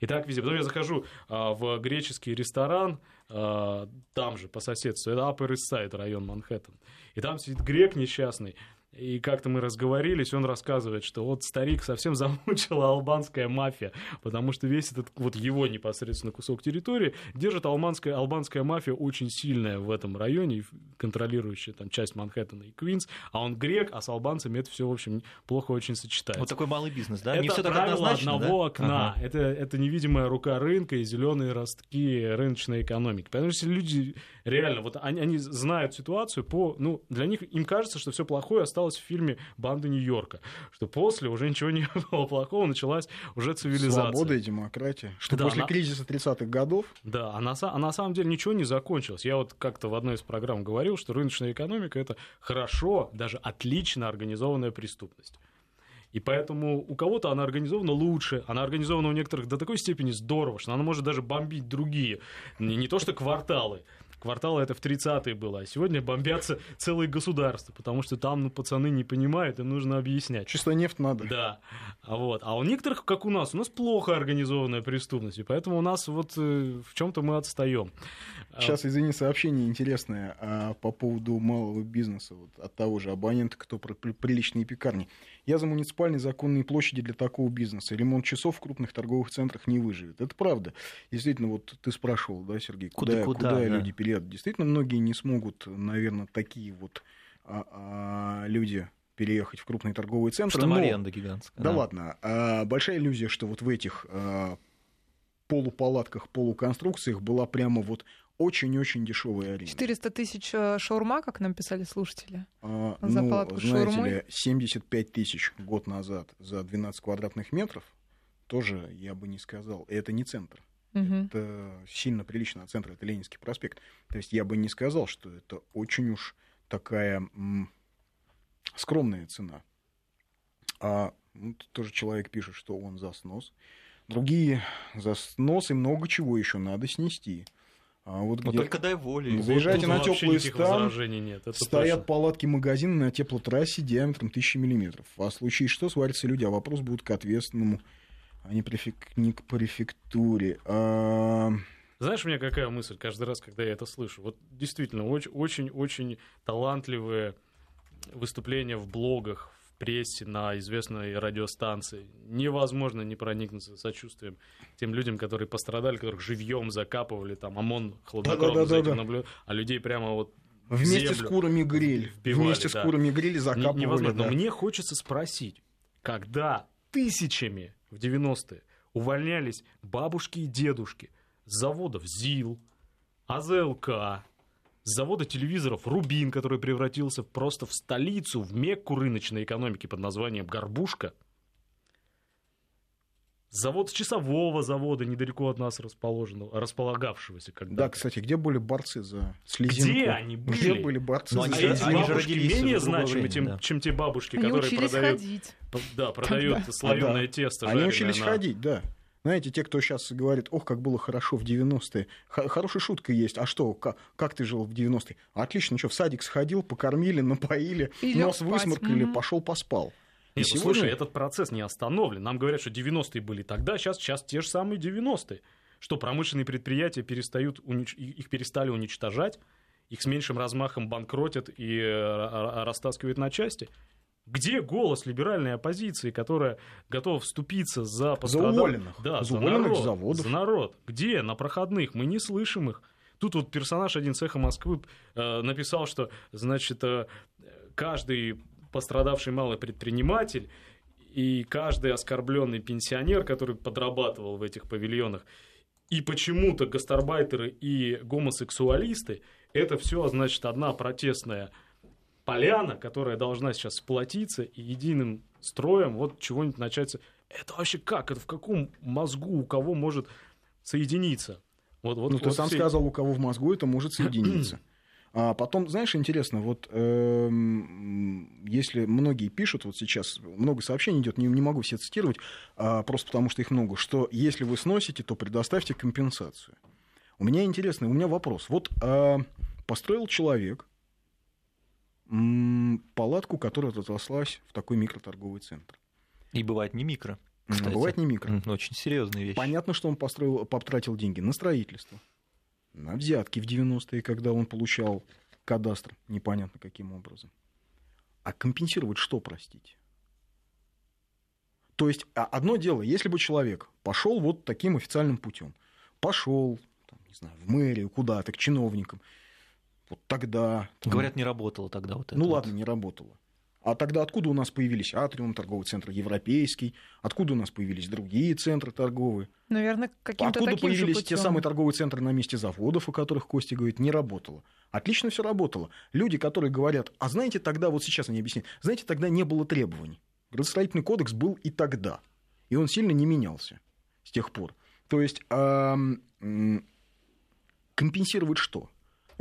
И так везде. Потом я захожу а, в греческий ресторан, там же по соседству, это Upper East Side, район Манхэттен. И там сидит грек несчастный. И как-то мы разговорились, он рассказывает, что вот старик совсем *laughs* замучила албанская мафия, потому что весь этот вот его непосредственно кусок территории держит албанская, албанская мафия очень сильная в этом районе, контролирующая там часть Манхэттена и Квинс, а он грек, а с албанцами это все, в общем, плохо очень сочетается. Вот такой малый бизнес, да? Это Не все так однозначно, одного да? окна. Ага. Это, это невидимая рука рынка и зеленые ростки рыночной экономики. Потому что люди реально, вот они, они знают ситуацию по, ну, для них, им кажется, что все плохое осталось в фильме «Банды Нью-Йорка», что после уже ничего не *laughs* было плохого, началась уже цивилизация. Свобода и демократия. Что Да, после она- кризиса 30-х годов Да, а на, а на самом деле ничего не закончилось. Я вот как-то в одной из программ говорил, что рыночная экономика это хорошо, даже отлично организованная преступность. И поэтому у кого-то она организована лучше, она организована у некоторых до такой степени здорово, что она может даже бомбить другие. Не, не то что кварталы. Кварталы это в 30-е было, а сегодня бомбятся целые государства, потому что там ну, пацаны не понимают, им нужно объяснять. чисто нефть надо. Да, а вот. А у некоторых, как у нас, у нас плохо организованная преступность, и поэтому у нас вот э, в чем-то мы отстаем. Сейчас, извини, сообщение интересное а, по поводу малого бизнеса вот, от того же абонента, кто про при- приличные пекарни. Я за муниципальные законные площади для такого бизнеса. Ремонт часов в крупных торговых центрах не выживет. Это правда. Действительно, вот ты спрашивал, да, Сергей, куда, Куда- куда, да. люди переедут. Действительно, многие не смогут, наверное, такие вот а, а, люди переехать в крупные торговые центры. Что но- аренда гигантская. да, ладно. А, большая иллюзия, что вот в этих а, полупалатках, полуконструкциях была прямо вот очень-очень дешевая аренда. 400 тысяч э, шаурма, как нам писали слушатели. А, за ну, палатку знаете шаурмой? ли, 75 тысяч год назад за 12 квадратных метров тоже я бы не сказал. И это не центр. Мгм. Это сильно прилично от центра, это Ленинский проспект. То есть я бы не сказал, что это очень уж такая скромная цена. А ну, тоже человек пишет, что он за снос. Другие за снос и много чего еще надо снести. А вот Вот где только дай волю. Ну, заезжайте Тут на теплый стан, нет. стоят точно. палатки магазины на теплотрассе диаметром 1000 миллиметров. А в случае что, сварятся люди, а вопрос будет к ответственному, а не, префек- не к префектуре. А, Знаешь, у меня какая мысль каждый раз, когда я это слышу? Вот действительно, очень-очень талантливые выступления в блогах, в прессе, на известной радиостанции. Невозможно не проникнуться сочувствием тем людям, которые пострадали, которых живьем закапывали, там ОМОН хладнокровно за этим Да-да-да-да. наблюдает, а людей прямо вот Вместе с землю курами гриль. вбивали, Вместе с да. курами гриль закапывали. невозможно. да. Но мне хочется спросить, когда тысячами в 90-е увольнялись бабушки и дедушки с заводов ЗИЛ, АЗЛК, с завода телевизоров «Рубин», который превратился просто в столицу, в мекку рыночной экономики под названием «Горбушка», Завод часового завода недалеко от нас расположенного, располагавшегося когда Да, кстати, где были борцы за слезинку? Где они были? Где были борцы Но за они А эти слезинку? они же бабушки родились менее значимы, время, тем- да. чем те бабушки, Они которые продают, ходить. да, продают Да. слоеное А, да. тесто. Они учились на- ходить, да. Знаете, те, кто сейчас говорит, ох, как было хорошо в 90-е. Х- хорошая шутка есть. А что, как, как ты жил в 90-е? Отлично, что, в садик сходил, покормили, напоили, И нос спать. высморкали, Мгм. пошел поспал. И Нет, ну, сегодня- слушай, этот процесс не остановлен. Нам говорят, что 90-е были тогда, сейчас, сейчас те же самые 90-е. Что промышленные предприятия перестают, унич- и- их перестали уничтожать, их с меньшим размахом банкротят и э, ра- растаскивают на части. Где голос либеральной оппозиции, которая готова вступиться за пострадал- уволенных. Да, За за, уволенных народ, заводов. За народ. Где? На проходных. Мы не слышим их. Тут вот персонаж один цеха Москвы э, написал, что, значит, э, каждый пострадавший малый предприниматель и каждый оскорбленный пенсионер, который подрабатывал в этих павильонах, и почему-то гастарбайтеры и гомосексуалисты, это все, значит, одна протестная поляна, которая должна сейчас сплотиться и единым строем вот чего-нибудь начать. Это вообще как? Это в каком мозгу у кого может соединиться? Вот, вот, ну, ты вот сам все- сказал, у кого в мозгу это может соединиться. *clears throat* А потом, знаешь, интересно, вот эм, если многие пишут, вот сейчас много сообщений идет, не, не могу все цитировать, а, просто потому что их много, что если вы сносите, то предоставьте компенсацию. У меня интересный, у меня вопрос. Вот а, построил человек палатку, которая разрослась в такой микроторговый центр. И бывает не микро. Кстати. Бывает не микро. Очень серьезная вещь. Понятно, что он построил, потратил деньги на строительство, на взятки в 90-е, когда он получал кадастр, непонятно каким образом. А компенсировать что, простите? То есть, а, одно дело, если бы человек пошел вот таким официальным путем, пошел, там, не знаю, в мэрию, куда-то, к чиновникам, вот тогда... Говорят, не работало тогда вот это. ну вот. ладно, не работало. А тогда откуда у нас появились Атриум, торговый центр европейский, откуда у нас появились другие центры торговые? Наверное, каким-то Откуда таким же появились те самые торговые центры на месте заводов, о которых Костя говорит, не работало? Отлично все работало. Люди, которые говорят, а знаете, тогда, вот сейчас они объясняют, знаете, тогда не было требований. Градостроительный кодекс был и тогда. И он сильно не менялся с тех пор. То есть компенсировать что?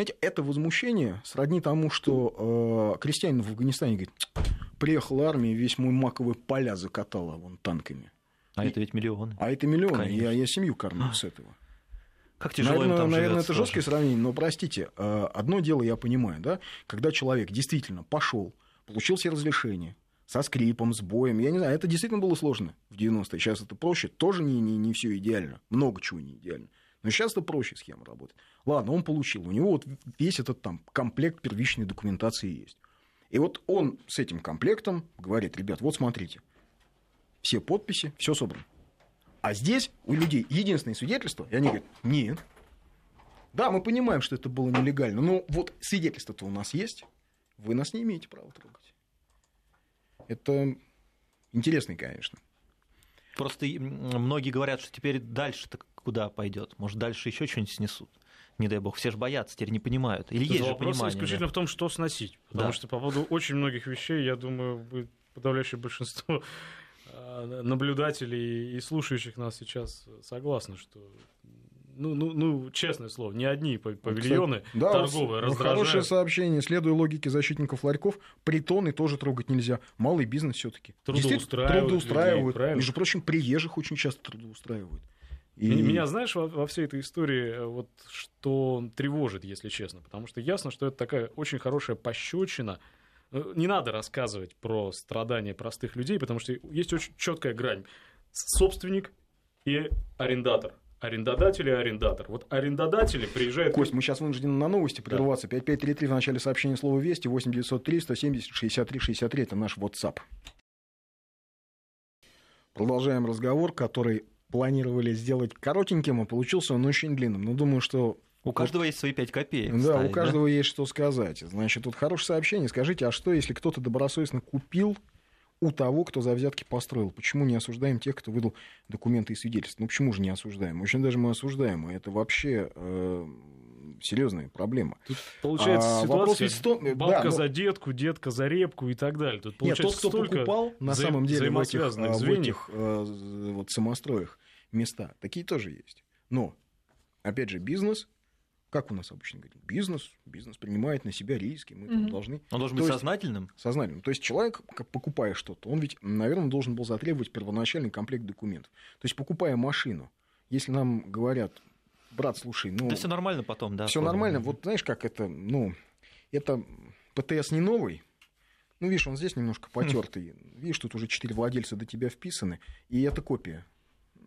Знаете, это возмущение сродни тому, что э, крестьянин в Афганистане говорит, приехала армия, весь мой маковый поля закатала вон танками. А это ведь миллионы. А это миллионы, Конечно. я, я семью кормлю с этого. Как тяжело наверное, им там наверное это жесткое тоже. сравнение, но простите, э, одно дело я понимаю, да, когда человек действительно пошел, получил себе разрешение, со скрипом, с боем, я не знаю, это действительно было сложно в 90-е, сейчас это проще, тоже не, не, не все идеально, много чего не идеально. Но сейчас это проще схема работает. Ладно, он получил, у него вот весь этот там комплект первичной документации есть. И вот он с этим комплектом говорит, ребят, вот смотрите, все подписи, все собрано. А здесь у людей единственное свидетельство, и они говорят, нет. Да, мы понимаем, что это было нелегально, но вот свидетельство-то у нас есть, вы нас не имеете права трогать. Это интересно, конечно. Просто многие говорят, что теперь дальше-то куда пойдет? Может, дальше еще что-нибудь снесут? Не дай бог, все же боятся, теперь не понимают. Или Тут есть же вопрос понимание. исключительно да? в том, что сносить. Потому Да. что по поводу очень многих вещей, я думаю, подавляющее большинство *laughs* э, наблюдателей и слушающих нас сейчас согласны, что ну, ну, ну, честное слово, ни одни па- павильоны Кстати, да, торговые ну, раздражают. Хорошее сообщение. Следуя логике защитников ларьков, притоны тоже трогать нельзя. Малый бизнес все-таки. Трудоустраивают трудоустраивают. людей, правильно? Между прочим, приезжих очень часто трудоустраивают. И- Меня, знаешь, во, во всей этой истории э, вот что тревожит, если честно, потому что ясно, что это такая очень хорошая пощечина. Э, Не надо рассказывать про страдания простых людей, потому что есть очень четкая грань. Собственник и арендатор. Арендодатель и арендатор. Вот арендодатели приезжают... Кость, мы сейчас вынуждены на новости прерваться. 5533 в начале сообщения слова «Вести», 8903 170 63 63. Это наш WhatsApp. Продолжаем разговор, который планировали сделать коротеньким, а получился он очень длинным. Но думаю, что У каждого есть свои 5 копеек. Да, ставить, у каждого есть что сказать. Значит, тут хорошее сообщение. Скажите, а что, если кто-то добросовестно купил у того, кто за взятки построил? Почему не осуждаем тех, кто выдал документы и свидетельства? Ну, почему же не осуждаем? Очень даже мы осуждаем. И это вообще э, серьезная проблема. Тут получается А, ситуация, вопрос ведь бабка да, ну- за детку, детка за репку и так далее. Тут Нет, получается тот, кто столько покупал на самом деле в этих, взаимосвязанных а, в этих э, вот, самостроях места, такие тоже есть. Но, опять же, бизнес, как у нас обычно говорят, бизнес, бизнес принимает на себя риски, мы там Мгм. должны Он должен То быть есть- сознательным. сознательно. То есть человек, как покупая что-то, он ведь, наверное, должен был затребовать первоначальный комплект документов. То есть, покупая машину, если нам говорят, брат, слушай, ну, Да все нормально потом, да. все нормально, вот знаешь, как это, ну, это ПТС не новый, ну, видишь, он здесь немножко потертый. Видишь, тут уже четыре владельца до тебя вписаны, и это копия.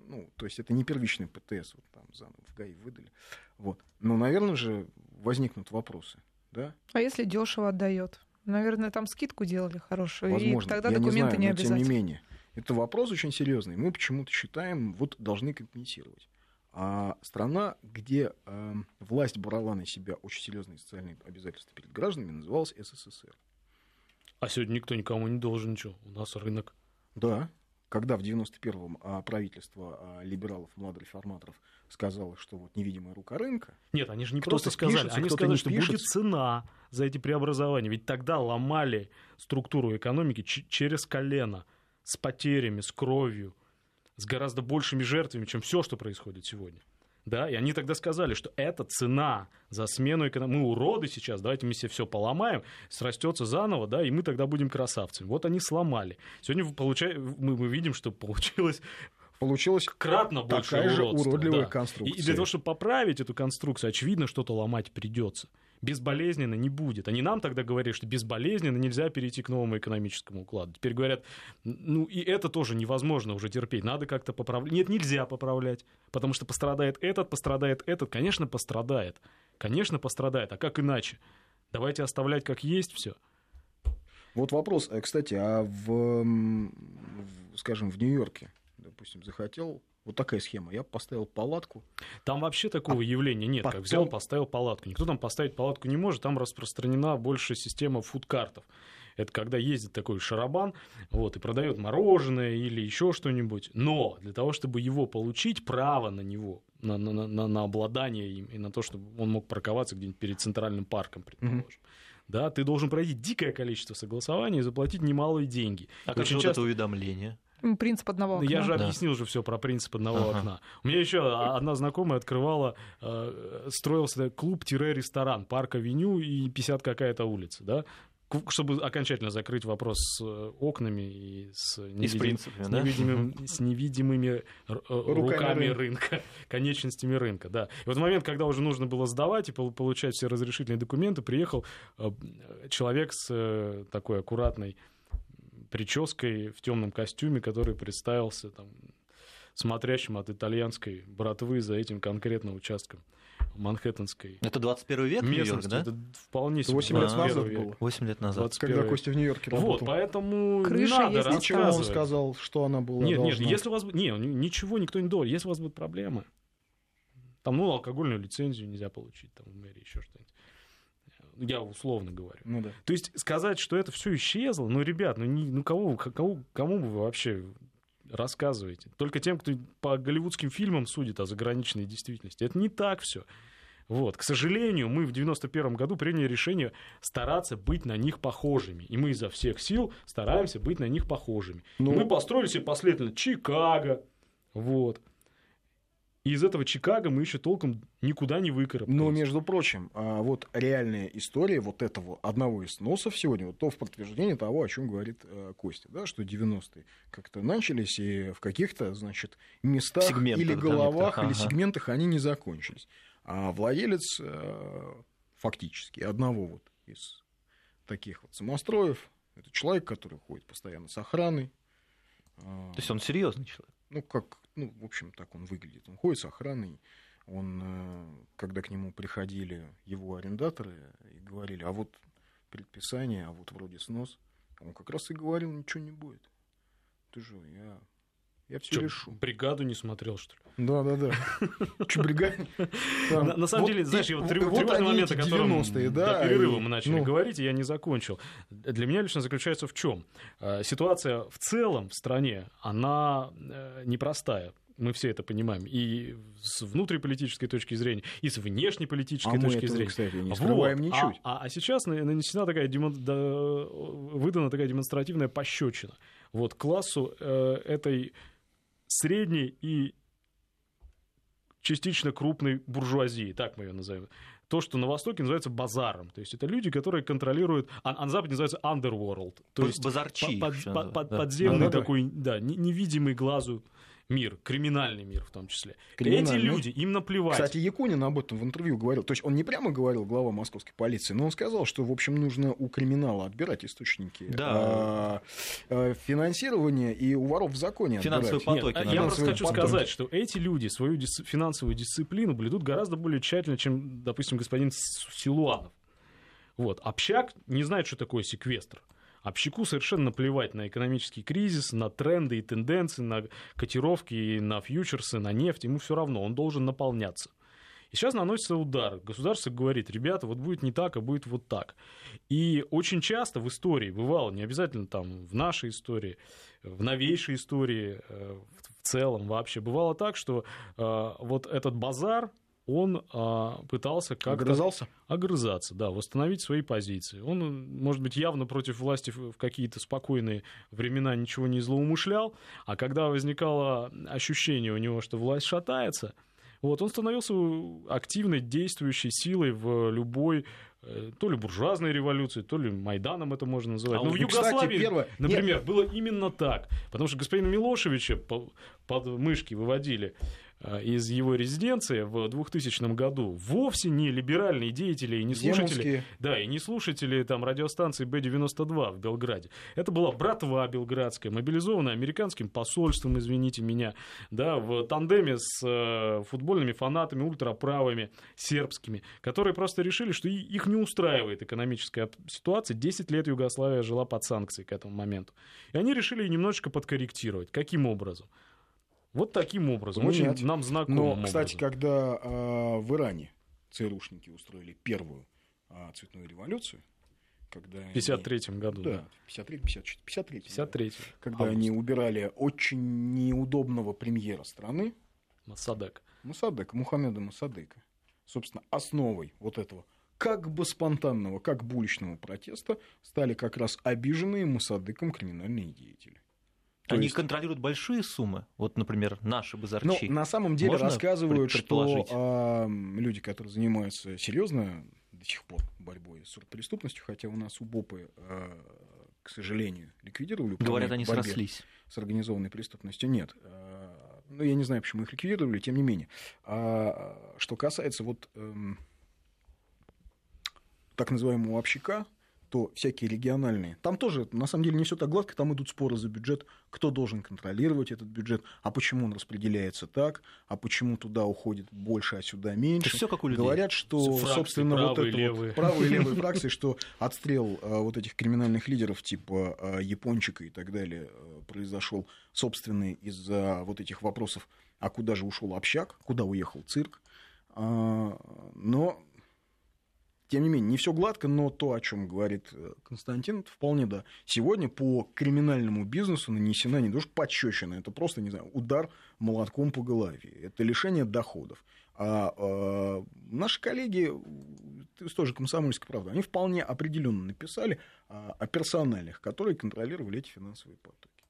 Ну, то есть это не первичный ПТС, вот там заново в ГАИ выдали. Вот. Но, наверное же, возникнут вопросы, да? А если дешево отдает? Наверное, там скидку делали хорошую, Возможно. и тогда Я документы не, не, знаю, но тем не обязательно. менее. Это вопрос очень серьезный. Мы почему-то считаем, вот должны компенсировать. А страна, где э, власть брала на себя очень серьезные социальные обязательства перед гражданами, называлась СССР. А сегодня никто никому не должен ничего. У нас рынок. Да, когда в 91-м а, правительство а, либералов, младореформаторов сказало, что вот невидимая рука рынка, Нет, они же не просто сказали, впишется, они кто-то сказали, что будет впишется. цена за эти преобразования. Ведь тогда ломали структуру экономики через колено, с потерями, с кровью, с гораздо большими жертвами, чем все, что происходит сегодня. Да, и они тогда сказали, что это цена за смену экономики. Мы уроды сейчас, давайте мы себе все поломаем, срастется заново, да, и мы тогда будем красавцами. Вот они сломали. Сегодня вы получа- мы, мы видим, что получилось получилась кратно больше такая же уродства, уродливая да. конструкция. И для того, чтобы поправить эту конструкцию, очевидно, что-то ломать придется. Безболезненно не будет. Они нам тогда говорили, что безболезненно нельзя перейти к новому экономическому укладу. Теперь говорят, ну и это тоже невозможно уже терпеть. Надо как-то поправлять. Нет, нельзя поправлять, потому что пострадает этот, пострадает этот. Конечно, пострадает. Конечно, пострадает. А как иначе? Давайте оставлять как есть все. Вот вопрос, э, кстати, а в, скажем, в Нью-Йорке, допустим, захотел, вот такая схема, я поставил палатку, Там вообще такого явления нет, как потом- взял, поставил палатку. Никто там поставить палатку не может, там распространена больше система фудкартов. Это когда ездит такой шарабан, вот, и продает мороженое или еще что-нибудь. Но для того, чтобы его получить, право на него, на, на, на- на, обладание им, и на то, чтобы он мог парковаться где-нибудь перед центральным парком, предположим. Да, ты должен пройти дикое количество согласований и заплатить немалые деньги. А И как очень же вот часто- это уведомление? Принцип одного ну, окна. Я же Да. объяснил же все про принцип одного Ага. окна. У меня еще одна знакомая открывала, э, строился клуб-ресторан, парк авеню и 50 какая-то улица, да, чтобы окончательно закрыть вопрос с э, окнами и с, И с невидим- принципами, с да? невидимым- с невидимыми р- э, руками, рынка. рынка, *laughs* конечностями рынка, да. И вот в момент, когда уже нужно было сдавать и пол- получать все разрешительные документы, приехал э, человек с э, такой аккуратной прической в темном костюме, который представился там смотрящим от итальянской братвы за этим конкретным участком Манхэттенской Это 21 век Нью-Йорк, местности. да? Это вполне себе 8 лет 21 назад век. было. 8 лет назад. 21 когда Костя в Нью-Йорке Вот, работал. поэтому не Крыша надо есть, Почему он сказал, что она была Нет, нет, должна? если у вас... Не, ничего никто не должен. Если у вас будут проблемы, там, ну, алкогольную лицензию нельзя получить, там, в мэрии еще что-нибудь. Я условно говорю. Ну да. То есть сказать, что это все исчезло, ну, ребят, ну, не- ну кого, кого, кому вы вообще рассказываете? Только тем, кто по голливудским фильмам судит о заграничной действительности. Это не так все. Вот. К сожалению, мы в 91 году приняли решение стараться быть на них похожими. И мы изо всех сил стараемся быть на них похожими. Ну- мы построили себе последовательно Чикаго. Вот. И из этого Чикаго мы еще толком никуда не выкарабкались. Но, между прочим, а, вот реальная история вот этого одного из сносов сегодня, вот то в подтверждение того, о чем говорит э, Костя, да, что 90-е как-то начались, и в каких-то, значит, местах Сегментах, или да, головах, или ага. сегментах они не закончились. А владелец э, фактически одного вот из таких вот самостроев, это человек, который ходит постоянно с охраной. То есть он серьезный человек. ну, как, ну, в общем, так он выглядит. Он ходит с охраной. Он, э, когда к нему приходили его арендаторы и говорили, а вот предписание, а вот вроде снос, он как раз и говорил, ничего не будет. Ты же, я, я все Чё, решу. бригаду не смотрел, что ли? Да, да, да. Че, бригада? На, самом деле, знаешь, тревожный момент, о котором 90-е, да, до перерыва мы начали ну, говорить, и я не закончил. Для меня лично заключается в чем? Ситуация в целом в стране, она э, непростая. мы все это понимаем, и с внутриполитической точки зрения, и с внешнеполитической а точки мы этого, зрения. кстати, не скрываем вот. ничуть. А, а, а сейчас нанесена такая демон... да, выдана такая демонстративная пощечина вот классу э, этой средней и частично крупной буржуазии, так мы ее назовем. То, что на Востоке называется базаром. То есть это люди, которые контролируют... А, а на Западе называется underworld. То есть Базарчи. под, под, под, да. подземный Да-да-да. такой, да, не- невидимый глазу мир, криминальный мир в том числе. Эти люди, им наплевать. Кстати, Якунин об этом в интервью говорил. То есть он не прямо говорил, глава московской полиции, но он сказал, что, в общем, нужно у криминала отбирать источники Да. а, а, финансирования и у воров в законе Финансовые отбирать. потоки. Нет, надо. я просто хочу потоки. сказать, что эти люди свою дис- финансовую дисциплину блюдут гораздо более тщательно, чем, допустим, господин Силуанов. Вот. Общак не знает, что такое секвестр. Общаку совершенно наплевать на экономический кризис, на тренды и тенденции, на котировки, на фьючерсы, на нефть. Ему все равно, он должен наполняться. И сейчас наносится удар. Государство говорит, ребята, вот будет не так, а будет вот так. И очень часто в истории бывало, не обязательно там в нашей истории, в новейшей истории, э, в в целом вообще, бывало так, что э, вот этот базар, он а, пытался как-то Огрызался? огрызаться, да, восстановить свои позиции. Он, может быть, явно против власти в какие-то спокойные времена ничего не злоумышлял, а когда возникало ощущение у него, что власть шатается, вот, он становился активной действующей силой в любой э, то ли буржуазной революции, то ли Майданом это можно называть. А Но вот, в ну, кстати, Югославии, первое- например, было именно так. Потому что господина Милошевича по- под мышки выводили из его резиденции в 2000 году вовсе не либеральные деятели и не слушатели, да, и не слушатели там радиостанции Б-92 в Белграде. Это была братва белградская, мобилизованная американским посольством, извините меня, да, в тандеме с э, футбольными фанатами, ультраправыми, сербскими, которые просто решили, что их не устраивает экономическая ситуация. 10 лет Югославия жила под санкцией к этому моменту. И они решили немножечко подкорректировать. Каким образом? Вот таким образом, Поменять. очень нам знакомым Но, кстати, образом. когда а, в Иране ЦРУшники устроили первую а, цветную революцию, когда В 53 году, да, да. 53 54 53 да. 53 когда они убирали очень неудобного премьера страны, Масадек. Мусадека, Мухаммеда Мусадека. Собственно, основой вот этого как бы спонтанного, как бы уличного протеста стали как раз обиженные Мусадыком криминальные деятели. То Они есть- контролируют большие суммы. Вот, например, наши Ну, базарчи. на самом деле Можно рассказывают, что а, люди, которые занимаются серьезно до сих пор борьбой с преступностью, хотя у нас УБОПы, а, к сожалению, ликвидировали Говорят, они срослись. с организованной преступностью, нет. А, Ну, я не знаю, почему их ликвидировали, тем не менее. А, что касается вот эм, так называемого общака, то всякие региональные. Там тоже, на самом деле, не все так гладко, там идут споры за бюджет, кто должен контролировать этот бюджет, а почему он распределяется так, а почему туда уходит больше, а сюда меньше. Это все как у людей. Говорят, что, Фракции собственно, вот правые, это левые. вот правые и левые *laughs* фракции, что отстрел а, вот этих криминальных лидеров типа а, Япончика и так далее а, произошел, собственно, из-за вот этих вопросов, а куда же ушел общак, куда уехал цирк. А, Но тем не менее, не все гладко, но то, о чем говорит э, Константин, это вполне да. Сегодня по криминальному бизнесу нанесена не что подщечина, это просто, не знаю, удар молотком по голове. Это лишение доходов. А, а, наши коллеги из той же комсомольской правды, они вполне определенно написали а, о персоналях, которые контролировали эти финансовые потоки.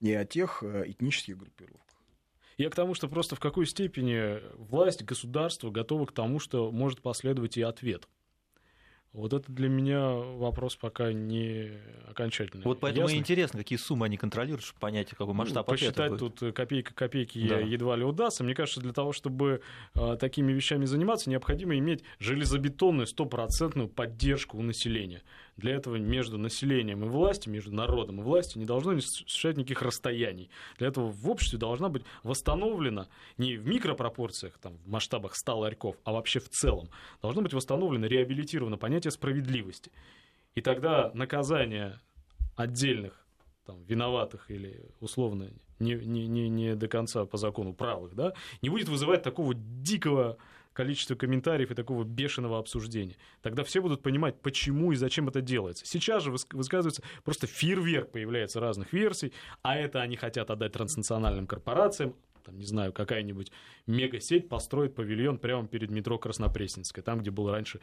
И о тех а, этнических группировках. Я к тому, что просто в какой степени власть, государство готовы к тому, что может последовать и ответ. Вот это для меня вопрос пока не окончательный. Вот поэтому Ясно? и интересно, какие суммы они контролируют, чтобы понять, какой масштаб Ну, посчитать будет. тут э, копейка копейки Да. едва ли удастся. Мне кажется, для того, чтобы э, такими вещами заниматься, необходимо иметь железобетонную стопроцентную поддержку у населения. Для этого между населением и властью, между народом и властью не должно существовать никаких расстояний. Для этого в обществе должна быть восстановлена не в микропропорциях, там, в масштабах 100 ларьков, а вообще в целом. Должно быть восстановлено, реабилитировано понятие справедливости. И тогда наказание отдельных там, виноватых или условно не, не, не, не до конца по закону правых, да, не будет вызывать такого дикого количества комментариев и такого бешеного обсуждения. Тогда все будут понимать, почему и зачем это делается. Сейчас же выс- высказывается просто фейерверк появляется разных версий, а это они хотят отдать транснациональным корпорациям, там, не знаю, какая-нибудь мегасеть построит павильон прямо перед метро Краснопресненская, там, где был раньше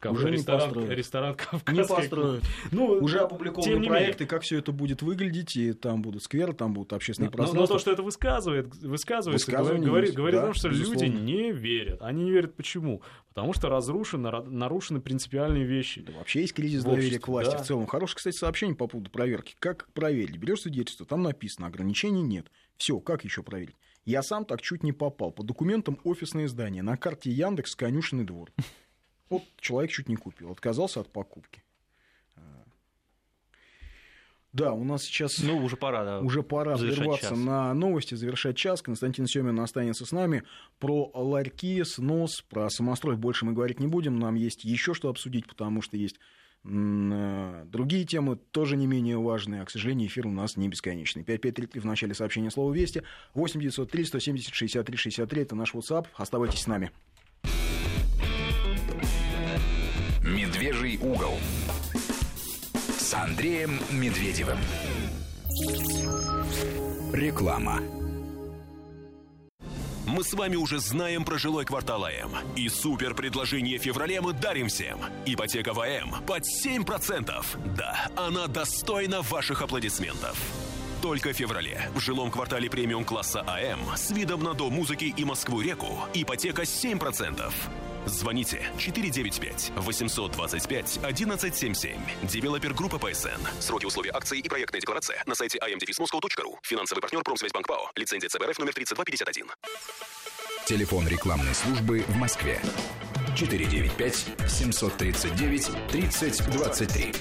кафе, Уже не ресторан, построят. ресторан Кавказской Не построят. Ну, Уже опубликованы не менее. проекты, как все это будет выглядеть, и там будут скверы, там будут общественные Но, но пространства. то, что это высказывает, высказывается, Высказывание говорит, есть, говорит да, о том, что безусловно. люди не верят. Они не верят почему? Потому что разрушены, ра- нарушены принципиальные вещи. Да вообще есть кризис доверия к власти да. в целом. Хорошее, кстати, сообщение по поводу проверки. Как проверить? Берешь свидетельство, там написано, ограничений нет. Все, как еще проверить? Я сам так чуть не попал. По документам офисное здание. На карте Яндекс конюшенный двор. Вот человек чуть не купил, отказался от покупки. А. Да, у нас сейчас Ну, уже пора, да. уже пора прерваться час. на новости, завершать час. Константин Семин останется с нами. Про ларьки, снос, про самострой больше мы говорить не будем. Нам есть еще что обсудить, потому что есть другие темы, тоже не менее важные. А, к сожалению, эфир у нас не бесконечный. 5533 в начале сообщения слова «Вести». 8903 170 63 63 это наш WhatsApp. Оставайтесь с нами. «Медвежий угол» с Андреем Медведевым. Реклама. Мы с вами уже знаем про жилой квартал АМ. И супер предложение в феврале мы дарим всем. Ипотека в АМ под 7%. Да, она достойна ваших аплодисментов. Только в феврале в жилом квартале премиум класса АМ с видом на дом музыки и Москву-реку ипотека 7%. Звоните 495-825-1177. Девелопер группа ПСН. Сроки условия акции и проектная декларация на сайте im дефис moscow.ru. Финансовый партнер Промсвязьбанк ПАО. Лицензия ЦБРФ номер 3251. Телефон рекламной службы в Москве. 495 739 3023.